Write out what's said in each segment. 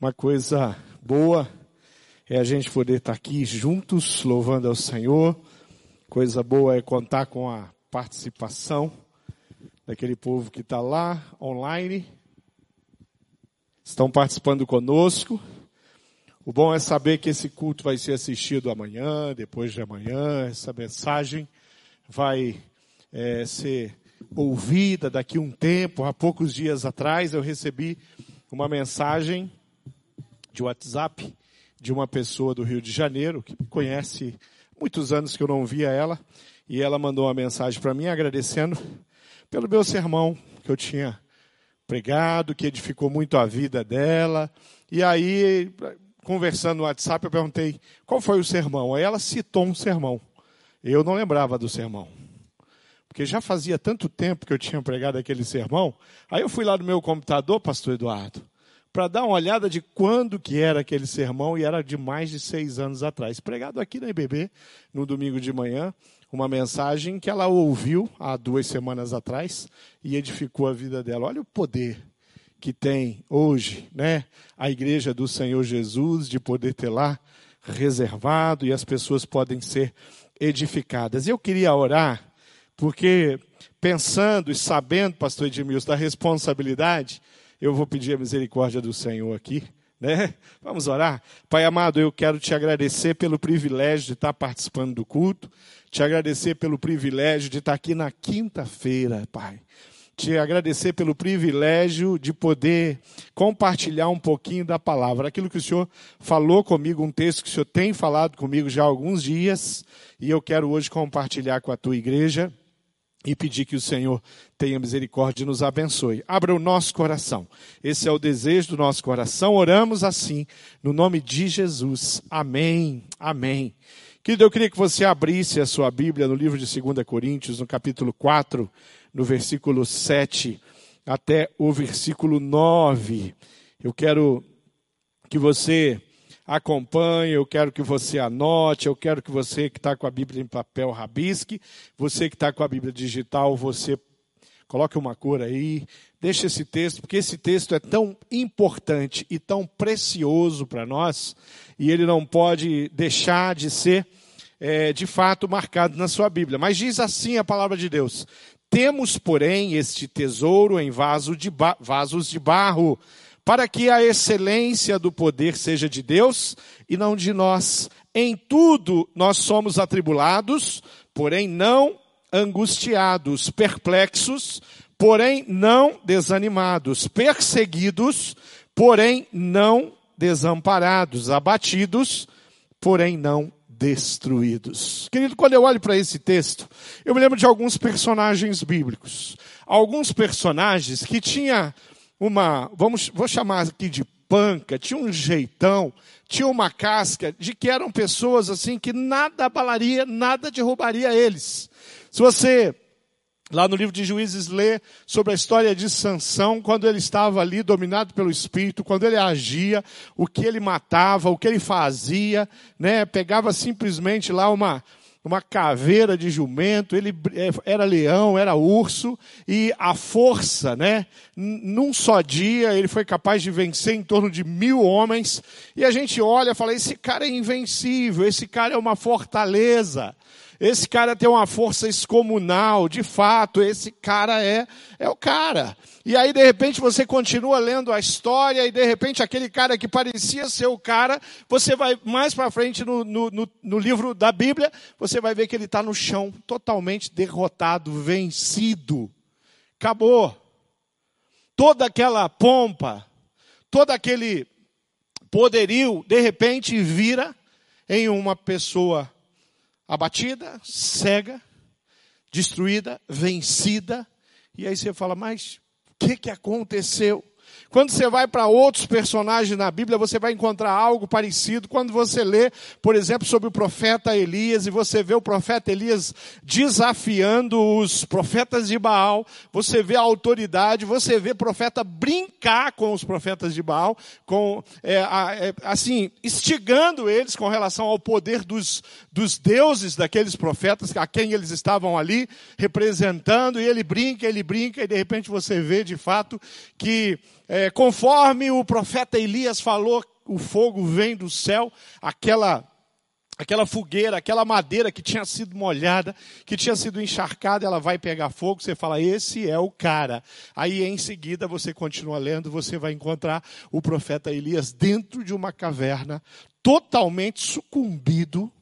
Uma coisa boa é a gente poder estar aqui juntos, louvando ao Senhor. Coisa boa é contar com a participação daquele povo que está lá online. Estão participando conosco. O bom é saber que esse culto vai ser assistido amanhã, depois de amanhã. Essa mensagem vai é, ser ouvida daqui um tempo. Há poucos dias atrás eu recebi uma mensagem de WhatsApp de uma pessoa do Rio de Janeiro que conhece muitos anos que eu não via ela e ela mandou uma mensagem para mim agradecendo pelo meu sermão que eu tinha pregado, que edificou muito a vida dela. E aí, conversando no WhatsApp, eu perguntei qual foi o sermão. Aí ela citou um sermão. Eu não lembrava do sermão. Porque já fazia tanto tempo que eu tinha pregado aquele sermão. Aí eu fui lá no meu computador, pastor Eduardo, para dar uma olhada de quando que era aquele sermão, e era de mais de seis anos atrás. Pregado aqui na IBB, no domingo de manhã, uma mensagem que ela ouviu há duas semanas atrás e edificou a vida dela. Olha o poder que tem hoje, né? A igreja do Senhor Jesus, de poder ter lá reservado e as pessoas podem ser edificadas. Eu queria orar, porque pensando e sabendo, pastor Edmilson, da responsabilidade, eu vou pedir a misericórdia do Senhor aqui. Né? Vamos orar? Pai amado, eu quero te agradecer pelo privilégio de estar participando do culto, te agradecer pelo privilégio de estar aqui na quinta-feira, Pai. Te agradecer pelo privilégio de poder compartilhar um pouquinho da palavra. Aquilo que o Senhor falou comigo, um texto que o Senhor tem falado comigo já há alguns dias, e eu quero hoje compartilhar com a tua igreja e pedir que o Senhor tenha misericórdia e nos abençoe. Abra o nosso coração. Esse é o desejo do nosso coração. Oramos assim, no nome de Jesus. Amém. Amém. Querido, eu queria que você abrisse a sua Bíblia no livro de 2 Coríntios, no capítulo 4, no versículo 7 até o versículo 9. Eu quero que você acompanhe, eu quero que você anote, eu quero que você que está com a Bíblia em papel rabisque, você que está com a Bíblia digital, você coloque uma cor aí, deixe esse texto, porque esse texto é tão importante e tão precioso para nós, e ele não pode deixar de ser, é, de fato, marcado na sua Bíblia. Mas diz assim a palavra de Deus: Temos, porém, este tesouro em vaso de vasos de barro para que a excelência do poder seja de Deus e não de nós. Em tudo nós somos atribulados, porém não angustiados, perplexos, porém não desanimados, perseguidos, porém não desamparados, abatidos, porém não destruídos. Querido, quando eu olho para esse texto, eu me lembro de alguns personagens bíblicos. Alguns personagens que tinha uma, vamos, vou chamar aqui de panca, tinha um jeitão, tinha uma casca de que eram pessoas assim que nada abalaria, nada derrubaria eles. Se você lá no livro de Juízes lê sobre a história de Sansão, quando ele estava ali dominado pelo espírito, quando ele agia, o que ele matava, o que ele fazia, né? Pegava simplesmente lá uma uma caveira de jumento, ele é, era leão, era urso, e a força, né? Num só dia, ele foi capaz de vencer em torno de mil homens, e a gente olha e fala: esse cara é invencível, esse cara é uma fortaleza. Esse cara tem uma força excomunal, de fato, esse cara é, é o cara. E aí, de repente, você continua lendo a história e, de repente, aquele cara que parecia ser o cara, você vai mais para frente no, no, no, no, livro da Bíblia, você vai ver que ele está no chão, totalmente derrotado, vencido. Acabou. Toda aquela pompa, todo aquele poderio, de repente, vira em uma pessoa abatida, cega, destruída, vencida. E aí você fala, mas o que, que aconteceu? Quando você vai para outros personagens na Bíblia, você vai encontrar algo parecido. Quando você lê, por exemplo, sobre o profeta Elias, e você vê o profeta Elias desafiando os profetas de Baal, você vê a autoridade, você vê profeta brincar com os profetas de Baal, com, é, é, assim, instigando eles com relação ao poder dos, dos deuses daqueles profetas a quem eles estavam ali representando, e ele brinca, ele brinca, e de repente você vê de fato que é, é, conforme o profeta Elias falou, o fogo vem do céu, aquela aquela fogueira, aquela madeira que tinha sido molhada, que tinha sido encharcada, ela vai pegar fogo, você fala, esse é o cara. Aí em seguida você continua lendo, você vai encontrar o profeta Elias dentro de uma caverna, totalmente sucumbido,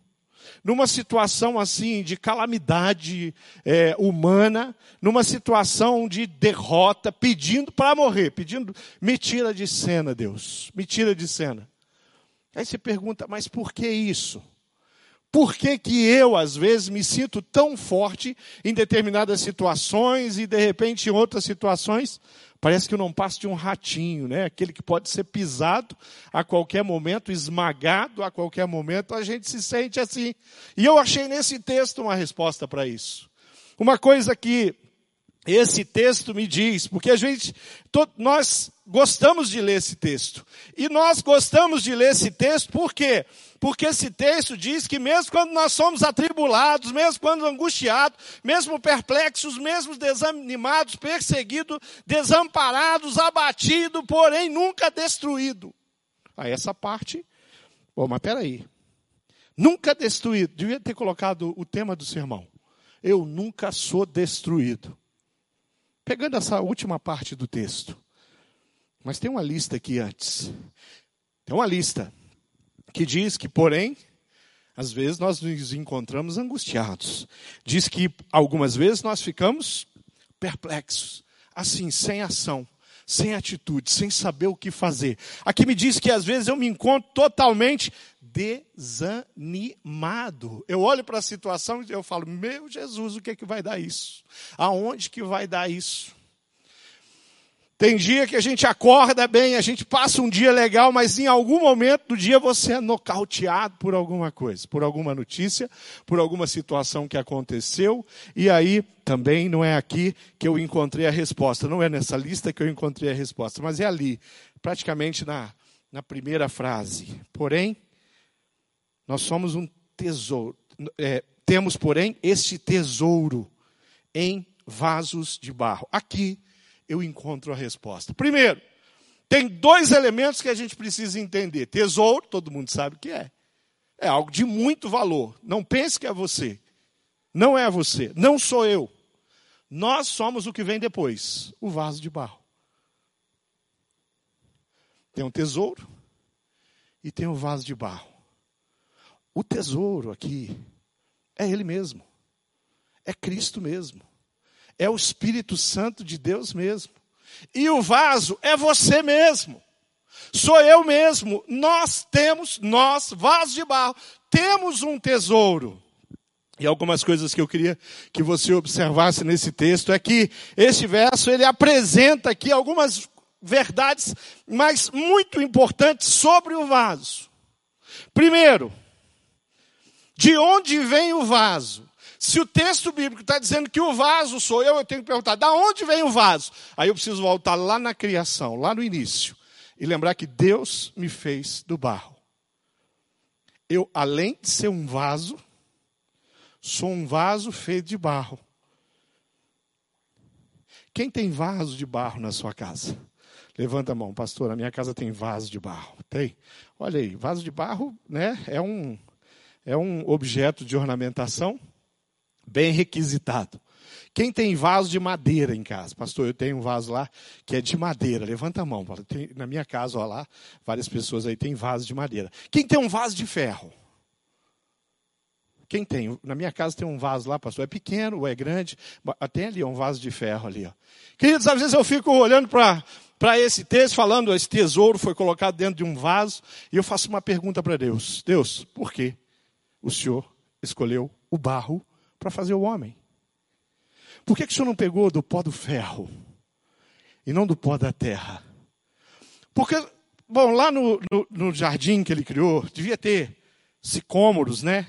numa situação assim de calamidade é, humana, numa situação de derrota, pedindo para morrer, pedindo, me tira de cena, Deus, me tira de cena. Aí você pergunta, mas por que isso? Por que, que eu, às vezes, me sinto tão forte em determinadas situações e, de repente, em outras situações, parece que não passo de um ratinho, né? Aquele que pode ser pisado a qualquer momento, esmagado a qualquer momento, a gente se sente assim. E eu achei nesse texto uma resposta para isso. Uma coisa que esse texto me diz, porque a gente, nós gostamos de ler esse texto. E nós gostamos de ler esse texto por quê? Porque esse texto diz que mesmo quando nós somos atribulados, mesmo quando angustiados, mesmo perplexos, mesmo desanimados, perseguidos, desamparados, abatidos, porém nunca destruído. A essa parte, bom, mas peraí. Nunca destruído. Devia ter colocado o tema do sermão. Eu nunca sou destruído. Pegando essa última parte do texto. Mas tem uma lista aqui antes. Tem uma lista que diz que, porém, às vezes nós nos encontramos angustiados. Diz que algumas vezes nós ficamos perplexos, assim, sem ação, sem atitude, sem saber o que fazer. Aqui me diz que às vezes eu me encontro totalmente desanimado. Eu olho para a situação e eu falo: "Meu Jesus, o que é que vai dar isso? Aonde que vai dar isso?" Tem dia que a gente acorda bem, a gente passa um dia legal, mas em algum momento do dia você é nocauteado por alguma coisa, por alguma notícia, por alguma situação que aconteceu, e aí também não é aqui que eu encontrei a resposta, não é nessa lista que eu encontrei a resposta, mas é ali, praticamente na, na primeira frase. Porém, nós somos um tesouro, é, temos, porém, este tesouro em vasos de barro. Aqui eu encontro a resposta. Primeiro, tem dois elementos que a gente precisa entender. Tesouro, todo mundo sabe o que é. É algo de muito valor. Não pense que é você. Não é você. Não sou eu. Nós somos o que vem depois o vaso de barro. Tem um tesouro e tem um vaso de barro. O tesouro aqui é Ele mesmo. É Cristo mesmo é o Espírito Santo de Deus mesmo. E o vaso é você mesmo. Sou eu mesmo. Nós temos, nós, vaso de barro, temos um tesouro. E algumas coisas que eu queria que você observasse nesse texto é que este verso ele apresenta aqui algumas verdades, mas muito importantes sobre o vaso. Primeiro, de onde vem o vaso? Se o texto bíblico está dizendo que o vaso sou eu, eu tenho que perguntar, da onde vem o vaso? Aí eu preciso voltar lá na criação, lá no início, e lembrar que Deus me fez do barro. Eu, além de ser um vaso, sou um vaso feito de barro. Quem tem vaso de barro na sua casa? Levanta a mão, pastor. A minha casa tem vaso de barro. Tem? Olha aí, vaso de barro, né? É um é um objeto de ornamentação bem requisitado. Quem tem vaso de madeira em casa? Pastor, eu tenho um vaso lá que é de madeira. Levanta a mão. Tem, na minha casa, olha lá, várias pessoas aí têm vaso de madeira. Quem tem um vaso de ferro? Quem tem? Na minha casa tem um vaso lá, pastor. É pequeno ou é grande? Tem ali um vaso de ferro ali. Ó. Queridos, às vezes eu fico olhando para esse texto, falando, esse tesouro foi colocado dentro de um vaso, e eu faço uma pergunta para Deus: Deus, por que o Senhor escolheu o barro para fazer o homem. Por que, que o Senhor não pegou do pó do ferro e não do pó da terra? Porque, bom, lá no, no, no jardim que ele criou, devia ter sicômoros, né?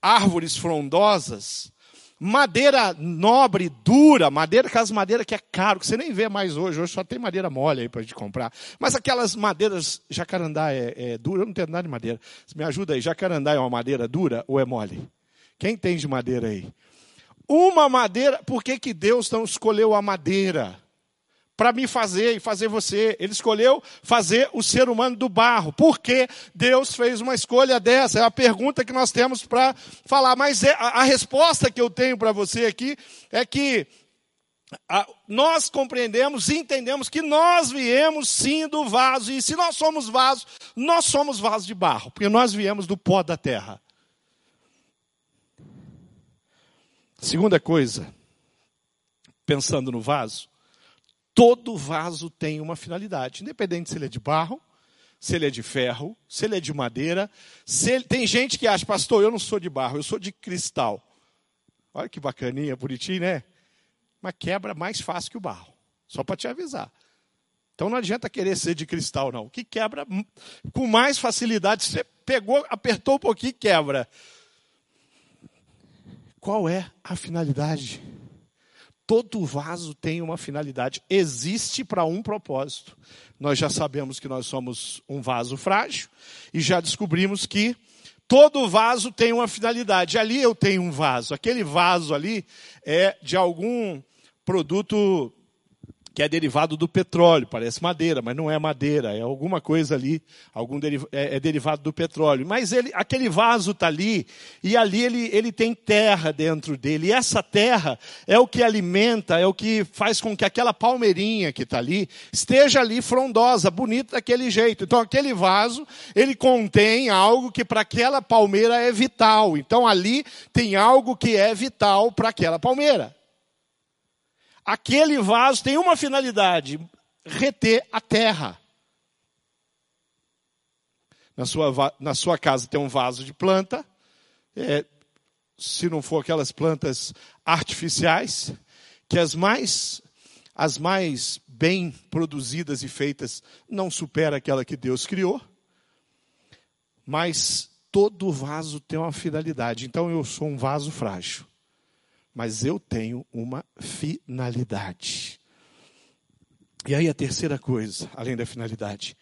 Árvores frondosas, madeira nobre, dura, madeira, aquelas madeiras que é caro, que você nem vê mais hoje. Hoje só tem madeira mole aí para gente comprar. Mas aquelas madeiras, jacarandá é, é dura, eu não tenho nada de madeira. Me ajuda aí, jacarandá é uma madeira dura ou é mole? Quem tem de madeira aí? Uma madeira, por que, que Deus não escolheu a madeira? Para me fazer e fazer você. Ele escolheu fazer o ser humano do barro. Por que Deus fez uma escolha dessa? É a pergunta que nós temos para falar. Mas é, a, a resposta que eu tenho para você aqui é que nós compreendemos e entendemos que nós viemos sim do vaso, e se nós somos vaso, nós somos vaso de barro, porque nós viemos do pó da terra. Segunda coisa, pensando no vaso, todo vaso tem uma finalidade, independente se ele é de barro, se ele é de ferro, se ele é de madeira. Ele... Tem gente que acha, pastor, eu não sou de barro, eu sou de cristal. Olha que bacaninha, bonitinho, né? Mas quebra mais fácil que o barro, só para te avisar. Então não adianta querer ser de cristal, não. O que quebra com mais facilidade, você pegou, apertou um pouquinho, quebra. Qual é a finalidade? Todo vaso tem uma finalidade, existe para um propósito. Nós já sabemos que nós somos um vaso frágil e já descobrimos que todo vaso tem uma finalidade. Ali eu tenho um vaso, aquele vaso ali é de algum produto que é derivado do petróleo, parece madeira, mas não é madeira, é alguma coisa ali, algum deriv é, é, derivado do petróleo. Mas ele, aquele vaso está ali, e ali ele, ele tem terra dentro dele, e essa terra é o que alimenta, é o que faz com que aquela palmeirinha que está ali esteja ali frondosa, bonita daquele jeito. Então aquele vaso, ele contém algo que para aquela palmeira é vital. Então ali tem algo que é vital para aquela palmeira aquele vaso tem uma finalidade: reter a terra. Na sua, na sua casa tem um vaso de planta, é, se não for aquelas plantas artificiais, que as mais, as mais bem produzidas e feitas não supera aquela que Deus criou, mas todo vaso tem uma finalidade. Então eu sou um vaso frágil mas eu tenho uma finalidade. E aí a terceira coisa, além da finalidade,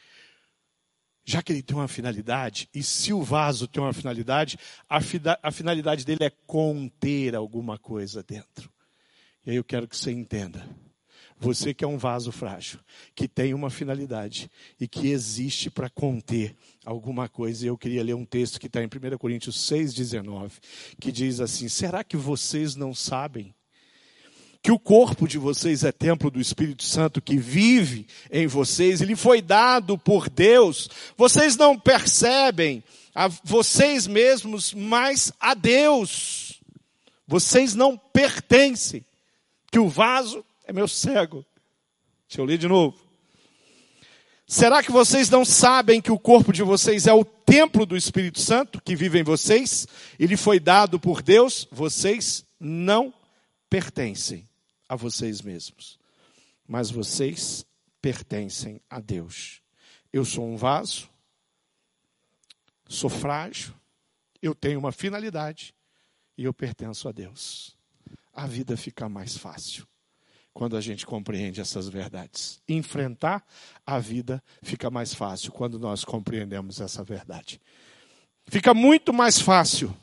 já que ele tem uma finalidade, e se o vaso tem uma finalidade, a, a finalidade dele é conter alguma coisa dentro. E aí eu quero que você entenda. Você que é um vaso frágil, que tem uma finalidade e que existe para conter alguma coisa. Eu queria ler um texto que está em 1 Coríntios 6,19, que diz assim: Será que vocês não sabem que o corpo de vocês é templo do Espírito Santo que vive em vocês? Ele foi dado por Deus. Vocês não percebem a vocês mesmos, mas a Deus. Vocês não pertencem. Que o vaso é meu cego. Deixa eu ler de novo. Será que vocês não sabem que o corpo de vocês é o templo do Espírito Santo que vive em vocês? Ele foi dado por Deus, vocês não pertencem a vocês mesmos, mas vocês pertencem a Deus. Eu sou um vaso, sou frágil, eu tenho uma finalidade e eu pertenço a Deus. A vida fica mais fácil quando a gente compreende essas verdades. Enfrentar a vida fica mais fácil quando nós compreendemos essa verdade. Fica muito mais fácil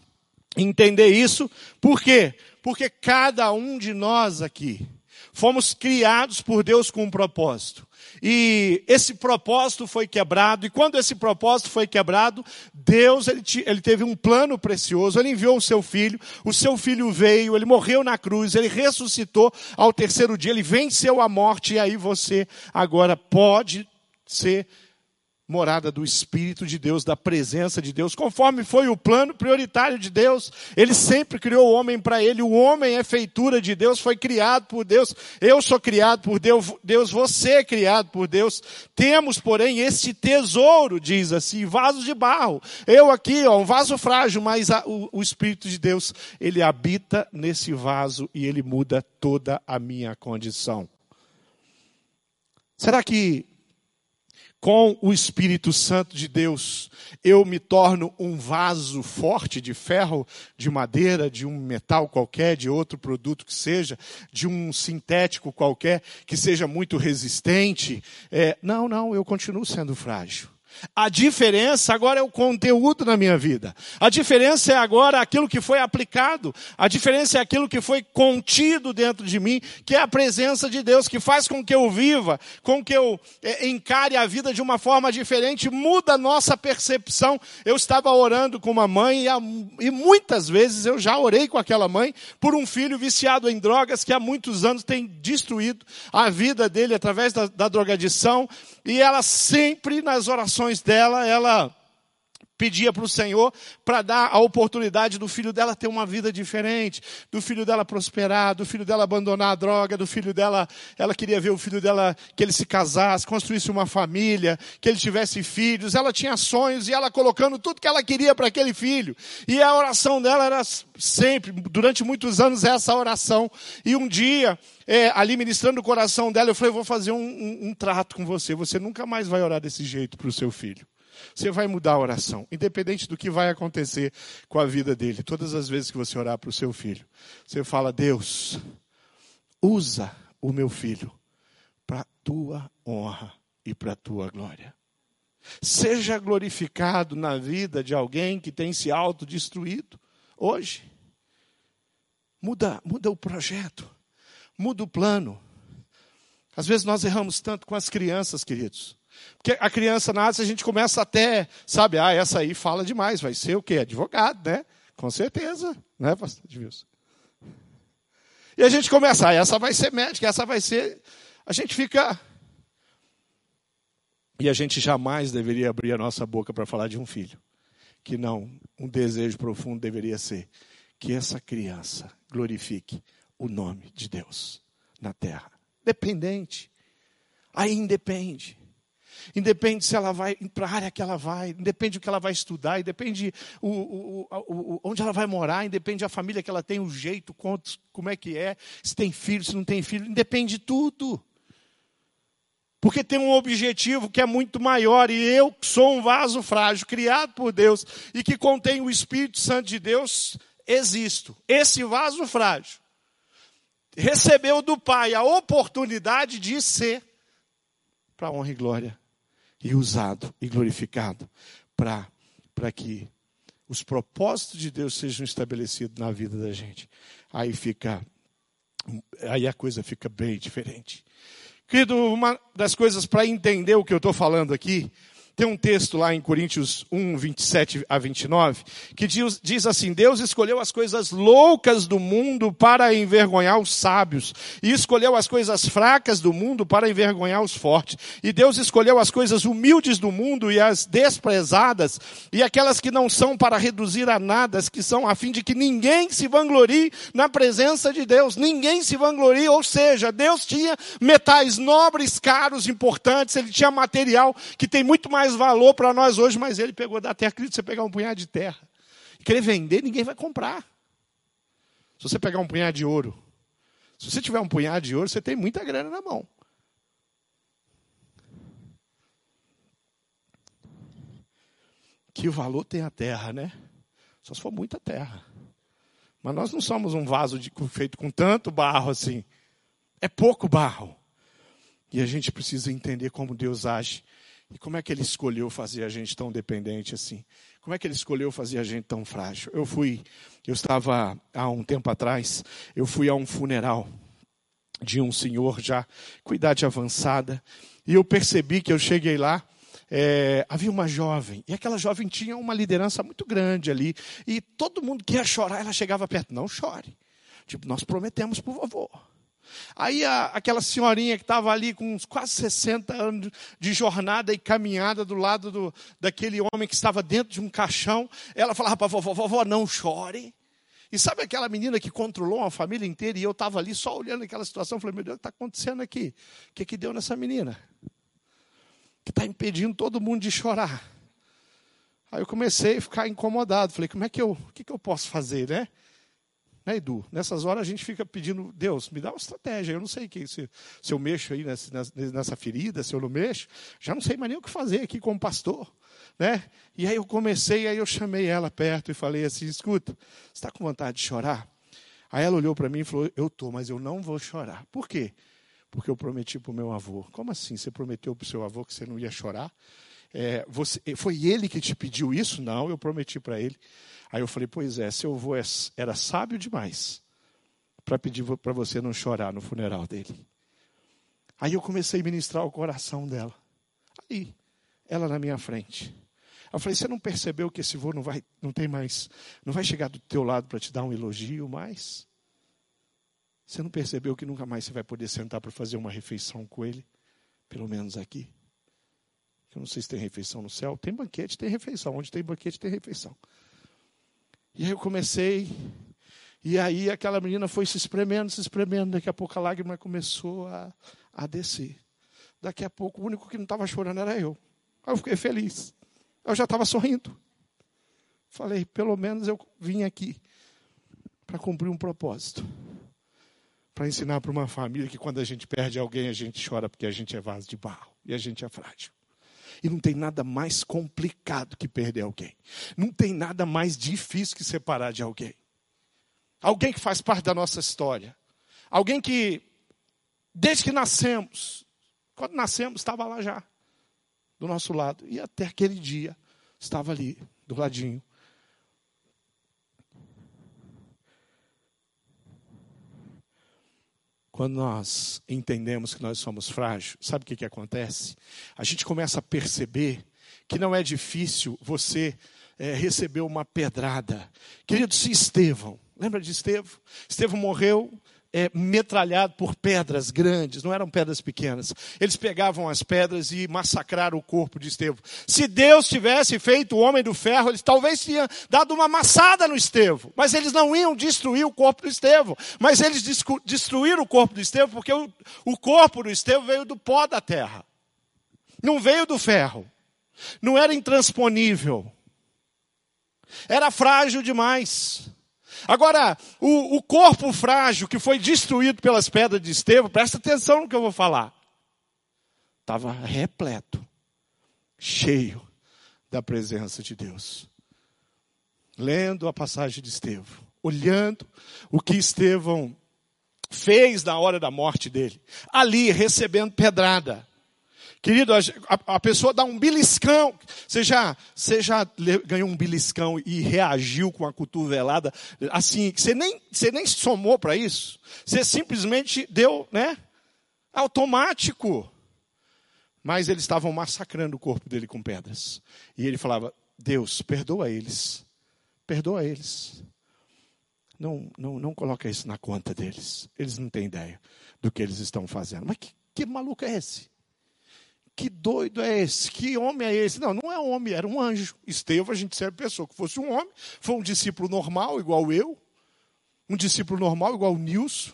entender isso, por quê? Porque cada um de nós aqui fomos criados por Deus com um propósito. E esse propósito foi quebrado, e quando esse propósito foi quebrado, Deus ele, ele, teve um plano precioso, ele enviou o seu filho, o seu filho veio, ele morreu na cruz, ele ressuscitou ao terceiro dia, ele venceu a morte, e aí você agora pode ser morada do Espírito de Deus, da presença de Deus, conforme foi o plano prioritário de Deus. Ele sempre criou o homem para ele. O homem é feitura de Deus, foi criado por Deus. Eu sou criado por Deus, Deus, você é criado por Deus. Temos, porém, este tesouro, diz assim, vaso de barro. Eu aqui, ó, um vaso frágil, mas a, o, o Espírito de Deus, ele habita nesse vaso e ele muda toda a minha condição. Será que com o Espírito Santo de Deus, eu me torno um vaso forte de ferro, de madeira, de um metal qualquer, de outro produto que seja, de um sintético qualquer, que seja muito resistente. É, não, não, eu continuo sendo frágil. A diferença agora é o conteúdo na minha vida. A diferença é agora aquilo que foi aplicado. A diferença é aquilo que foi contido dentro de mim, que é a presença de Deus, que faz com que eu viva, com que eu é, encare a vida de uma forma diferente, muda a nossa percepção. Eu estava orando com uma mãe e, muitas vezes eu já orei com aquela mãe por um filho viciado em drogas que há muitos anos tem destruído a vida dele através da, da drogadição. E ela sempre nas orações dela, ela pedia para o Senhor para dar a oportunidade do filho dela ter uma vida diferente, do filho dela prosperar, do filho dela abandonar a droga, do filho dela, ela queria ver o filho dela que ele se casasse, construísse uma família, que ele tivesse filhos. Ela tinha sonhos e ela colocando tudo que ela queria para aquele filho. E a oração dela era sempre, durante muitos anos, essa oração. E um dia, é, ali ministrando o coração dela, eu falei: vou fazer um, um, um trato com você. Você nunca mais vai orar desse jeito para o seu filho. Você vai mudar a oração, independente do que vai acontecer com a vida dele. Todas as vezes que você orar para o seu filho, você fala: Deus, usa o meu filho para tua honra e para tua glória. Seja glorificado na vida de alguém que tem se autodestruído hoje. Muda, muda o projeto, muda o plano. Às vezes nós erramos tanto com as crianças, queridos. Porque a criança nasce, a gente começa até, sabe, ah, essa aí fala demais, vai ser o quê? Advogado, né? Com certeza, né, pastor Edmilson? E a gente começa, ah, essa vai ser médica, essa vai ser. A gente fica. E a gente jamais deveria abrir a nossa boca para falar de um filho. Que não, um desejo profundo deveria ser que essa criança glorifique o nome de Deus na terra. Dependente. Aí independe. Independe se ela vai para a área que ela vai, independe o que ela vai estudar, independe o, o, o, onde ela vai morar, independe a família que ela tem, o jeito, quantos, como é que é, se tem filho, se não tem filho, independe de tudo. Porque tem um objetivo que é muito maior, e eu sou um vaso frágil, criado por Deus, e que contém o Espírito Santo de Deus, existo. Esse vaso frágil recebeu do Pai a oportunidade de ser para honra e glória e usado e glorificado para que os propósitos de Deus sejam estabelecidos na vida da gente. Aí fica, aí a coisa fica bem diferente. Querido, uma das coisas para entender o que eu estou falando aqui tem um texto lá em Coríntios 1, 27 a 29, que diz, diz, assim: Deus escolheu as coisas loucas do mundo para envergonhar os sábios, e escolheu as coisas fracas do mundo para envergonhar os fortes. E Deus escolheu as coisas humildes do mundo e as desprezadas, e aquelas que não são para reduzir a nada, as que são a fim de que ninguém se vanglorie na presença de Deus. Ninguém se vanglorie, ou seja, Deus tinha metais nobres, caros, importantes, ele tinha material que tem muito mais mais valor para nós hoje, mas ele pegou da terra. Acredito, você pegar um punhado de terra e querer vender, ninguém vai comprar. Se você pegar um punhado de ouro, se você tiver um punhado de ouro, você tem muita grana na mão. Que valor tem a terra, né? Só se for muita terra. Mas nós não somos um vaso de, feito com tanto barro assim. É pouco barro. E a gente precisa entender como Deus age e como é que ele escolheu fazer a gente tão dependente assim? Como é que ele escolheu fazer a gente tão frágil? Eu fui, eu estava há um tempo atrás, eu fui a um funeral de um senhor já com idade avançada, e eu percebi que eu cheguei lá, é, havia uma jovem, e aquela jovem tinha uma liderança muito grande ali, e todo mundo que ia chorar, ela chegava perto, não chore. Tipo, nós prometemos o vovô. Aí a, aquela senhorinha que estava ali com uns quase 60 anos de jornada e caminhada do lado do, daquele homem que estava dentro de um caixão, ela falava para vovó, vovó, não chore. E sabe aquela menina que controlou uma família inteira e eu estava ali só olhando aquela situação, falei, meu Deus, o que está acontecendo aqui? O que, que deu nessa menina? Que está impedindo todo mundo de chorar. Aí eu comecei a ficar incomodado, falei, como é que eu, o que, que eu posso fazer, né? Né, Edu? Nessas horas a gente fica pedindo, Deus, me dá uma estratégia. Eu não sei que, se, se eu mexo aí nessa, nessa ferida, se eu não mexo, já não sei mais nem o que fazer aqui como pastor. Né? E aí eu comecei, aí eu chamei ela perto e falei assim: escuta, você está com vontade de chorar? Aí ela olhou para mim e falou: eu estou, mas eu não vou chorar. Por quê? Porque eu prometi para o meu avô. Como assim? Você prometeu para o seu avô que você não ia chorar? é, você, foi ele que te pediu isso? Não, eu prometi para ele. Aí eu falei, pois é, seu avô é, era sábio demais para pedir para você não chorar no funeral dele. Aí eu comecei a ministrar o coração dela. Aí, ela na minha frente. Eu falei, você não percebeu que esse vô não vai, não tem mais, não vai chegar do teu lado para te dar um elogio mais? Você não percebeu que nunca mais você vai poder sentar para fazer uma refeição com ele? Pelo menos aqui. Eu não sei se tem refeição no céu. Tem banquete, tem refeição. Onde tem banquete, tem refeição. E aí eu comecei. E aí aquela menina foi se espremendo, se espremendo. Daqui a pouco a lágrima começou a, a descer. Daqui a pouco o único que não estava chorando era eu. Aí eu fiquei feliz. Eu já estava sorrindo. Falei, pelo menos eu vim aqui para cumprir um propósito. Para ensinar para uma família que quando a gente perde alguém, a gente chora porque a gente é vaso de barro e a gente é frágil. E não tem nada mais complicado que perder alguém. Não tem nada mais difícil que separar de alguém. Alguém que faz parte da nossa história. Alguém que, desde que nascemos, quando nascemos, estava lá já, do nosso lado. E até aquele dia, estava ali, do ladinho. Quando nós entendemos que nós somos frágeis, sabe o que, que acontece? A gente começa a perceber que não é difícil você é, receber uma pedrada. Querido, se Estevão, lembra de Estevão? Estevão morreu é, metralhado por pedras grandes, não eram pedras pequenas. Eles pegavam as pedras e massacraram o corpo de Estevão. Se Deus tivesse feito o homem do ferro, eles talvez tinham dado uma amassada no Estevão, mas eles não iam destruir o corpo do Estevão. Mas eles destruíram o corpo do Estevão porque o, o corpo do Estevão veio do pó da terra, não veio do ferro, não era intransponível, era frágil demais. Agora, o, o corpo frágil que foi destruído pelas pedras de Estevão, presta atenção no que eu vou falar. Estava repleto, cheio da presença de Deus. Lendo a passagem de Estevão, olhando o que Estevão fez na hora da morte dele, ali recebendo pedrada, Querido, a, a, pessoa dá um beliscão. Você já, você já ganhou um beliscão e reagiu com a cotovelada assim, você nem, você nem somou para isso. Você simplesmente deu, né? Automático. Mas eles estavam massacrando o corpo dele com pedras. E ele falava: Deus, perdoa eles. Perdoa eles. Não, não, não coloca isso na conta deles. Eles não têm ideia do que eles estão fazendo. Mas que, que maluco é esse? Que doido é esse? Que homem é esse? Não, não é homem, era um anjo. Estevão, a gente sempre pensou que fosse um homem. Foi um discípulo normal, igual eu. Um discípulo normal, igual o Nilson.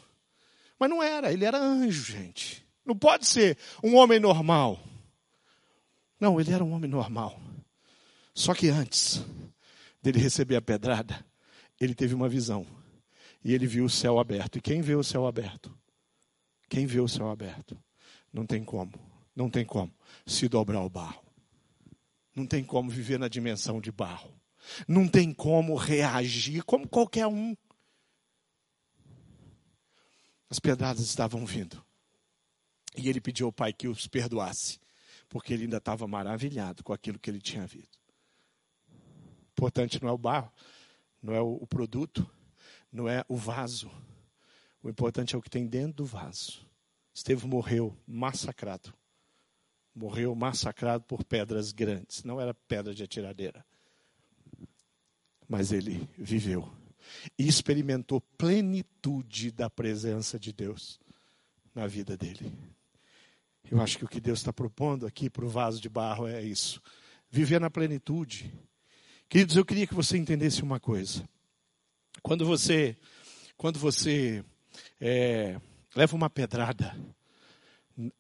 Mas não era, ele era anjo, gente. Não pode ser um homem normal. Não, ele era um homem normal. Só que antes dele receber a pedrada, ele teve uma visão. E ele viu o céu aberto. E quem vê o céu aberto? Quem vê o céu aberto? Não tem como não tem como se dobrar ao barro. Não tem como viver na dimensão de barro. Não tem como reagir como qualquer um. As pedradas estavam vindo. E ele pediu ao pai que os perdoasse, porque ele ainda estava maravilhado com aquilo que ele tinha visto. Importante não é o barro, não é o produto, não é o vaso. O importante é o que tem dentro do vaso. Estevão morreu massacrado morreu massacrado por pedras grandes. Não era pedra de atiradeira. Mas ele viveu e experimentou plenitude da presença de Deus na vida dele. Eu acho que o que Deus está propondo aqui para o vaso de barro é isso: viver na plenitude. Queridos, eu queria que você entendesse uma coisa. Quando você, quando você é, leva uma pedrada,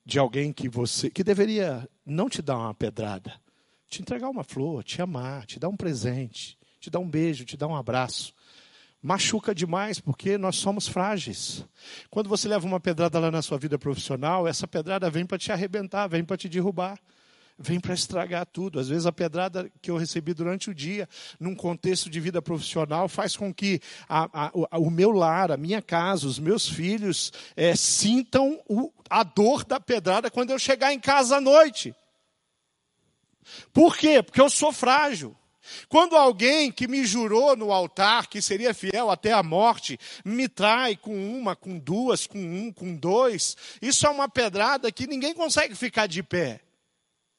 de alguém que você que deveria não te dar uma pedrada, te entregar uma flor, te amar, te dar um presente, te dar um beijo, te dar um abraço. Machuca demais porque nós somos frágeis. Quando você leva uma pedrada lá na sua vida profissional, essa pedrada vem para te arrebentar, vem para te derrubar vem para estragar tudo. Às vezes a pedrada que eu recebi durante o dia, num contexto de vida profissional, faz com que a, a, o meu lar, a minha casa, os meus filhos é, sintam o, a dor da pedrada quando eu chegar em casa à noite. Por quê? Porque eu sou frágil. Quando alguém que me jurou no altar que seria fiel até a morte, me trai com uma, com duas, com um, com dois, isso é uma pedrada que ninguém consegue ficar de pé.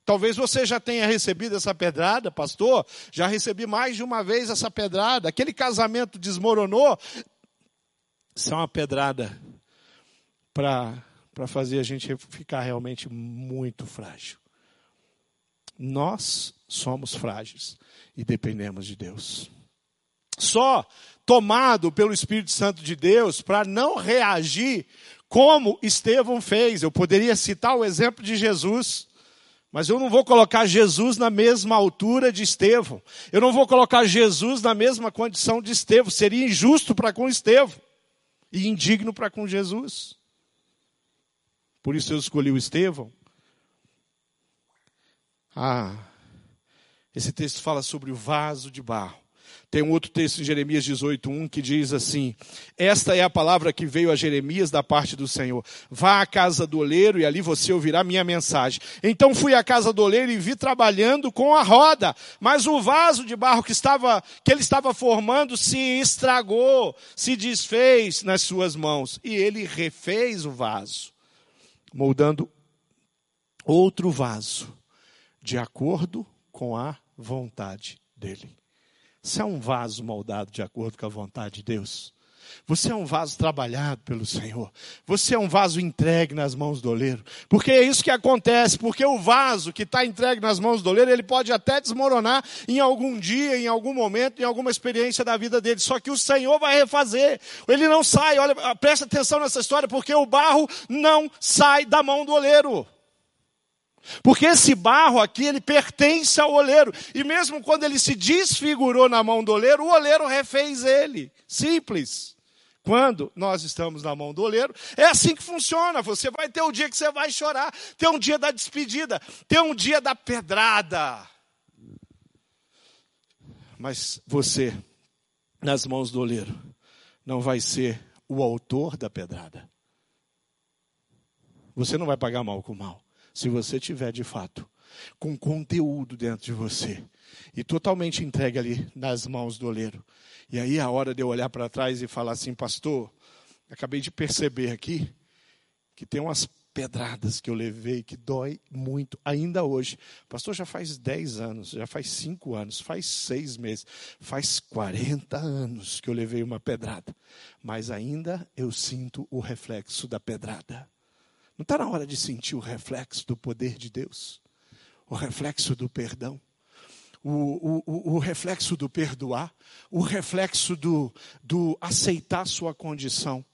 Talvez você já tenha recebido essa pedrada, pastor. Já recebi mais de uma vez essa pedrada. Aquele casamento desmoronou. Isso é uma pedrada para fazer a gente ficar realmente muito frágil. Nós somos frágeis e dependemos de Deus. Só tomado pelo Espírito Santo de Deus para não reagir como Estevão fez. Eu poderia citar o exemplo de Jesus. Mas eu não vou colocar Jesus na mesma altura de Estevão. Eu não vou colocar Jesus na mesma condição de Estevão. Seria injusto para com Estevão e indigno para com Jesus. Por isso eu escolhi o Estevão. Ah, esse texto fala sobre o vaso de barro. Tem um outro texto em Jeremias 18:1 que diz assim: Esta é a palavra que veio a Jeremias da parte do Senhor. Vá à casa do oleiro e ali você ouvirá minha mensagem. Então fui à casa do oleiro e vi trabalhando com a roda, mas o vaso de barro que estava que ele estava formando se estragou, se desfez nas suas mãos, e ele refez o vaso, moldando outro vaso de acordo com a vontade dele. Você é um vaso moldado de acordo com a vontade de Deus. Você é um vaso trabalhado pelo Senhor. Você é um vaso entregue nas mãos do oleiro. Porque é isso que acontece. Porque o vaso que está entregue nas mãos do oleiro, ele pode até desmoronar em algum dia, em algum momento, em alguma experiência da vida dele. Só que o Senhor vai refazer. Ele não sai. Olha, presta atenção nessa história, porque o barro não sai da mão do oleiro. Porque esse barro aqui, ele pertence ao oleiro. E mesmo quando ele se desfigurou na mão do oleiro, o oleiro refez ele. Simples. Quando nós estamos na mão do oleiro, é assim que funciona. Você vai ter um dia que você vai chorar, ter um dia da despedida, ter um dia da pedrada. Mas você, nas mãos do oleiro, não vai ser o autor da pedrada. Você não vai pagar mal com mal se você tiver de fato com conteúdo dentro de você e totalmente entregue ali nas mãos do oleiro. E aí a hora de eu olhar para trás e falar assim, pastor, acabei de perceber aqui que tem umas pedradas que eu levei que dói muito ainda hoje. Pastor, já faz 10 anos, já faz 5 anos, faz 6 meses, faz 40 anos que eu levei uma pedrada, mas ainda eu sinto o reflexo da pedrada. Não está na hora de sentir o reflexo do poder de Deus? O reflexo do perdão? O, o, o, reflexo do perdoar? O reflexo do, do aceitar sua condição?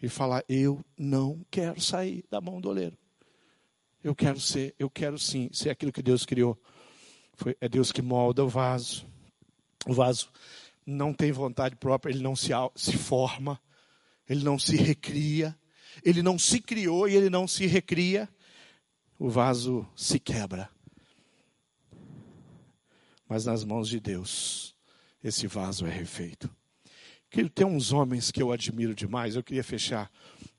E falar: Eu não quero sair da mão do oleiro. Eu quero ser, eu quero sim ser aquilo que Deus criou. Foi, é Deus que molda o vaso. O vaso não tem vontade própria, ele não se, se forma, ele não se recria ele não se criou e ele não se recria, o vaso se quebra. Mas nas mãos de Deus, esse vaso é refeito. Tem uns homens que eu admiro demais, eu queria fechar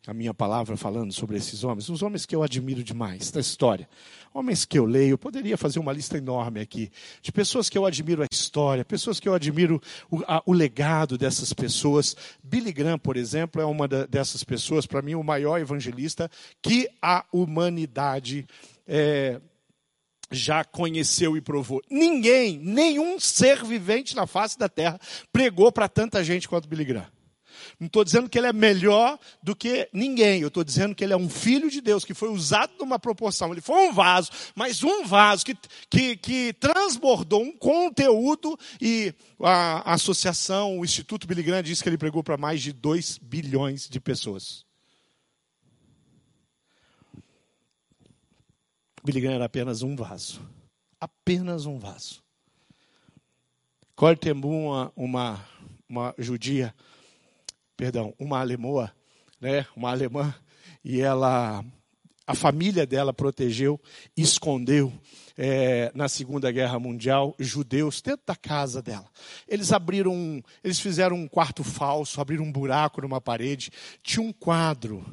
a minha palavra falando sobre esses homens, uns homens que eu admiro demais da história, homens que eu leio, eu poderia fazer uma lista enorme aqui, de pessoas que eu admiro a história, pessoas que eu admiro o, a, o legado dessas pessoas. Billy Graham, por exemplo, é uma da, dessas pessoas, para mim, o maior evangelista que a humanidade é, já conheceu e provou. Ninguém, nenhum ser vivente na face da terra pregou para tanta gente quanto Billy Graham. Não estou dizendo que ele é melhor do que ninguém. Eu estou dizendo que ele é um filho de Deus, que foi usado numa proporção. Ele foi um vaso, mas um vaso que, que, que transbordou um conteúdo e a, a associação, o Instituto Billy Graham disse que ele pregou para mais de 2 bilhões de pessoas. Billy Graham era apenas um vaso. Apenas um vaso. Corte uma, uma, uma judia perdão, uma alemoa, né, uma alemã, e ela, a família dela protegeu, escondeu é, na Segunda Guerra Mundial judeus dentro da casa dela. Eles abriram, eles fizeram um quarto falso, abriram um buraco numa parede, tinha um quadro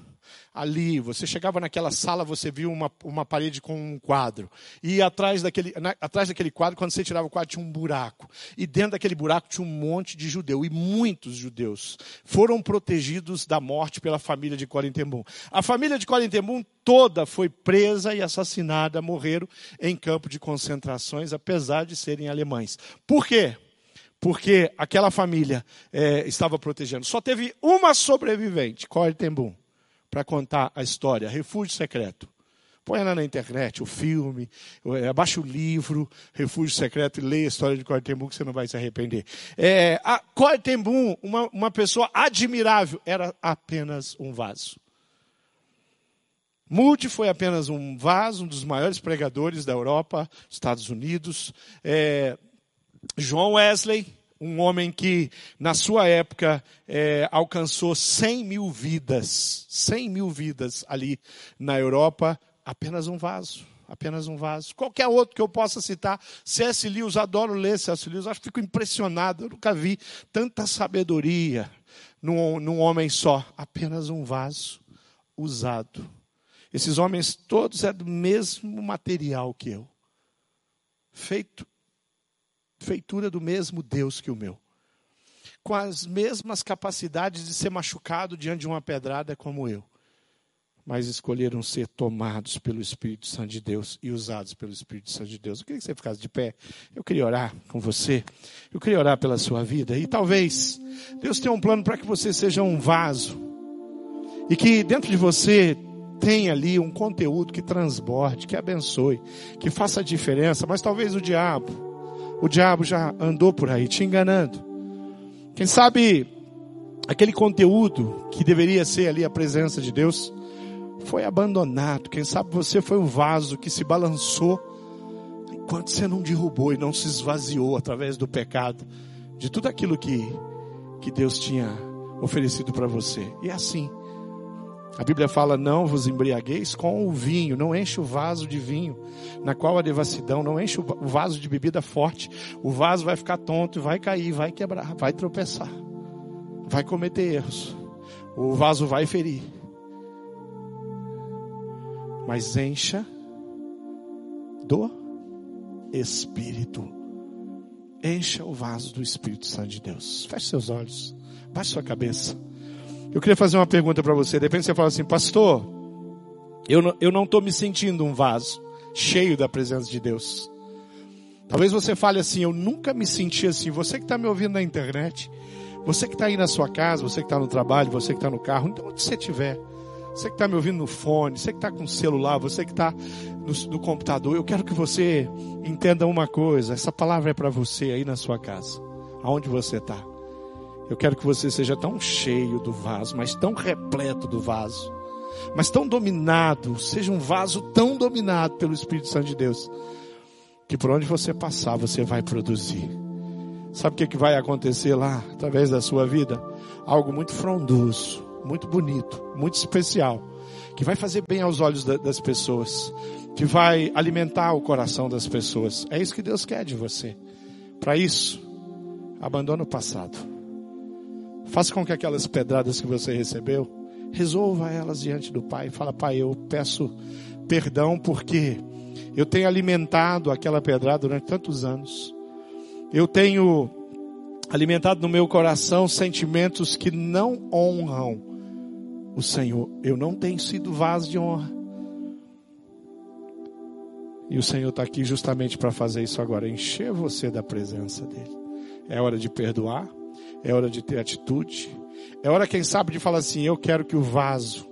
ali. Você chegava naquela sala, você viu uma, uma parede com um quadro. E atrás daquele, na, atrás daquele quadro, quando você tirava o quadro, tinha um buraco. E dentro daquele buraco tinha um monte de judeu. E muitos judeus foram protegidos da morte pela família de Corintembum. A família de Corintembum toda foi presa e assassinada, morreram em campo de concentrações, apesar de serem alemães. Por quê? Porque aquela família é, estava protegendo. Só teve uma sobrevivente, Corintembum para contar a história. Refúgio Secreto. Põe lá na internet o filme, é, abaixa o livro, Refúgio Secreto, e leia a história de Cortembum, que você não vai se arrepender. É, uma, uma pessoa admirável, era apenas um vaso. Moody foi apenas um vaso, um dos maiores pregadores da Europa, Estados Unidos. É, João Wesley, um homem que, na sua época, é, alcançou 100 mil vidas, 100 mil vidas ali na Europa, apenas um vaso. Apenas um vaso. Qualquer outro que eu possa citar, C.S. Lewis, adoro ler C.S. Lewis, acho que fico impressionado, eu nunca vi tanta sabedoria num, num homem só. Apenas um vaso usado. Esses homens todos é do mesmo material que eu. Feito feitura do mesmo Deus que o meu. Com as mesmas capacidades de ser machucado diante de uma pedrada como eu. Mas escolheram ser tomados pelo Espírito Santo de Deus e usados pelo Espírito Santo de Deus. Eu queria que você ficasse de pé. Eu queria orar com você. Eu queria orar pela sua vida. E talvez Deus tenha um plano para que você seja um vaso. E que dentro de você tenha ali um conteúdo que transborde, que abençoe, que faça a diferença. Mas talvez o diabo o diabo já andou por aí te enganando. Quem sabe aquele conteúdo que deveria ser ali a presença de Deus foi abandonado. Quem sabe você foi um vaso que se balançou enquanto você não derrubou e não se esvaziou através do pecado de tudo aquilo que, que Deus tinha oferecido para você. E é assim. A Bíblia fala: não vos embriagueis com o vinho, não enche o vaso de vinho, na qual a devassidão, não enche o vaso de bebida forte. O vaso vai ficar tonto, vai cair, vai quebrar, vai tropeçar, vai cometer erros. O vaso vai ferir. Mas encha do Espírito. Encha o vaso do Espírito Santo de Deus. Feche seus olhos, baixe sua cabeça. Eu queria fazer uma pergunta para você. De repente você fala assim, pastor, eu não, eu não estou me sentindo um vaso cheio da presença de Deus. Talvez você fale assim, eu nunca me senti assim. Você que está me ouvindo na internet, você que está aí na sua casa, você que está no trabalho, você que está no carro, então onde você estiver, você que está me ouvindo no fone, você que está com o celular, você que está no, no computador, eu quero que você entenda uma coisa. Essa palavra é para você aí na sua casa, aonde você está. Eu quero que você seja tão cheio do vaso, mas tão repleto do vaso, mas tão dominado, seja um vaso tão dominado pelo Espírito Santo de Deus, que por onde você passar, você vai produzir. Sabe o que, que vai acontecer lá, através da sua vida? Algo muito frondoso, muito bonito, muito especial, que vai fazer bem aos olhos das pessoas, que vai alimentar o coração das pessoas. É isso que Deus quer de você. Para isso, abandona o passado Faça com que aquelas pedradas que você recebeu, resolva elas diante do Pai. Fala, Pai, eu peço perdão porque eu tenho alimentado aquela pedrada durante tantos anos. Eu tenho alimentado no meu coração sentimentos que não honram o Senhor. Eu não tenho sido vaso de honra. E o Senhor está aqui justamente para fazer isso agora, encher você da presença dEle. É hora de perdoar, é hora de ter atitude. É hora, quem sabe, de falar assim: eu quero que o vaso,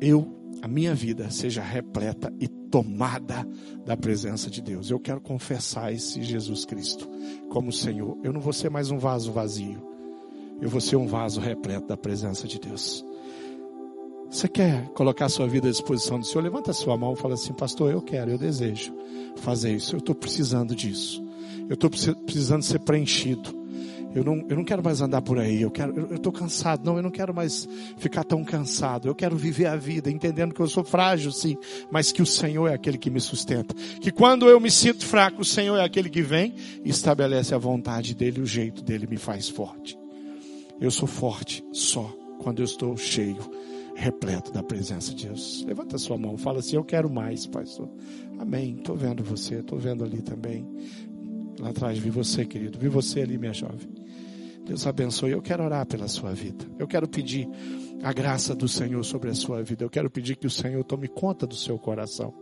eu, a minha vida, seja repleta e tomada da presença de Deus. Eu quero confessar esse Jesus Cristo como Senhor. Eu não vou ser mais um vaso vazio. Eu vou ser um vaso repleto da presença de Deus. Você quer colocar sua vida à disposição do Senhor? Levanta sua mão e fala assim, pastor, eu quero, eu desejo fazer isso. Eu estou precisando disso. Eu estou precisando ser preenchido. Eu não, eu não quero mais andar por aí. Eu quero, eu estou cansado. Não, eu não quero mais ficar tão cansado. Eu quero viver a vida, entendendo que eu sou frágil, sim, mas que o Senhor é aquele que me sustenta. Que quando eu me sinto fraco, o Senhor é aquele que vem e estabelece a vontade dele, o jeito dele me faz forte. Eu sou forte só quando eu estou cheio repleto da presença de Deus. Levanta sua mão, fala assim: Eu quero mais, pastor. Amém. Estou vendo você, estou vendo ali também. Lá atrás vi você, querido. Vi você ali, minha jovem. Deus abençoe. Eu quero orar pela sua vida. Eu quero pedir a graça do Senhor sobre a sua vida. Eu quero pedir que o Senhor tome conta do seu coração.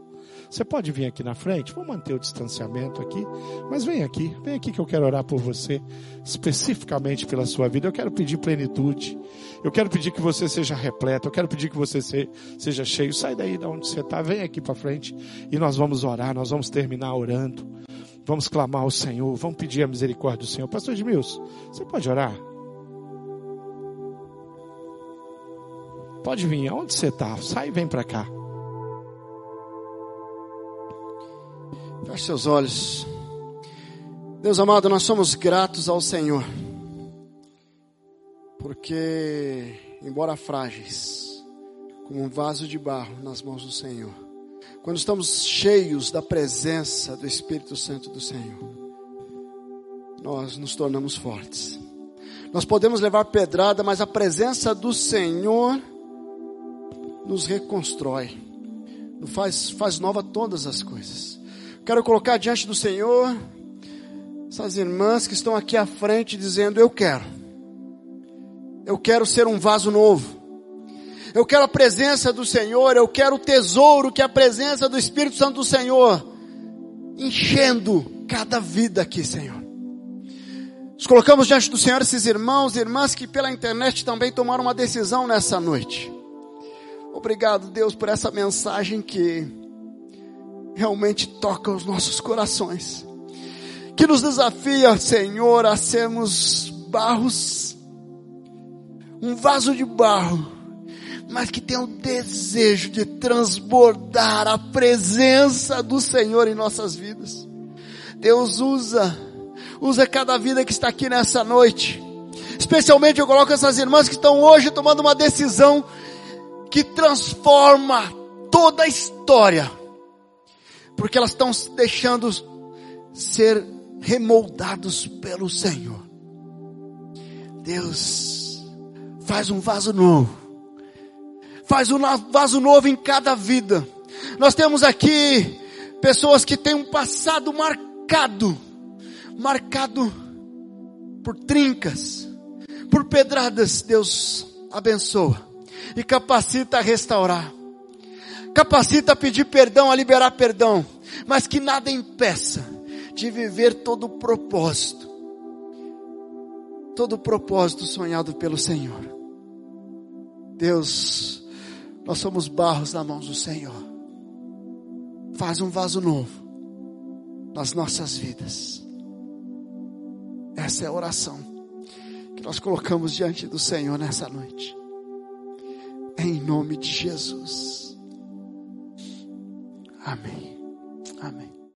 Você pode vir aqui na frente, vou manter o distanciamento aqui, mas vem aqui, vem aqui que eu quero orar por você, especificamente pela sua vida. Eu quero pedir plenitude, eu quero pedir que você seja repleto, eu quero pedir que você seja cheio. Sai daí de onde você está, vem aqui para frente e nós vamos orar, nós vamos terminar orando, vamos clamar ao Senhor, vamos pedir a misericórdia do Senhor. Pastor Edmilson, você pode orar? Pode vir, aonde você está? Sai e vem para cá. Feche seus olhos. Deus amado, nós somos gratos ao Senhor, porque, embora frágeis, como um vaso de barro nas mãos do Senhor, quando estamos cheios da presença do Espírito Santo do Senhor, nós nos tornamos fortes. Nós podemos levar pedrada, mas a presença do Senhor nos reconstrói, faz, faz nova todas as coisas. Quero colocar diante do Senhor essas irmãs que estão aqui à frente dizendo: Eu quero, eu quero ser um vaso novo. Eu quero a presença do Senhor, eu quero o tesouro que é a presença do Espírito Santo do Senhor enchendo cada vida aqui, Senhor. Nos colocamos diante do Senhor esses irmãos e irmãs que pela internet também tomaram uma decisão nessa noite. Obrigado, Deus, por essa mensagem que realmente toca os nossos corações. Que nos desafia, Senhor, a sermos barros, um vaso de barro, mas que tem o desejo de transbordar a presença do Senhor em nossas vidas. Deus usa, usa cada vida que está aqui nessa noite. Especialmente eu coloco essas irmãs que estão hoje tomando uma decisão que transforma toda a história porque elas estão se deixando ser remoldados pelo Senhor. Deus faz um vaso novo. Faz um vaso novo em cada vida. Nós temos aqui pessoas que têm um passado marcado, marcado por trincas, por pedradas. Deus abençoa e capacita a restaurar capacita a pedir perdão, a liberar perdão, mas que nada impeça de viver todo o propósito, todo o propósito sonhado pelo Senhor. Deus, nós somos barros na mão do Senhor. Faz um vaso novo nas nossas vidas. Essa é a oração que nós colocamos diante do Senhor nessa noite. Em nome de Jesus. Amém. Amém.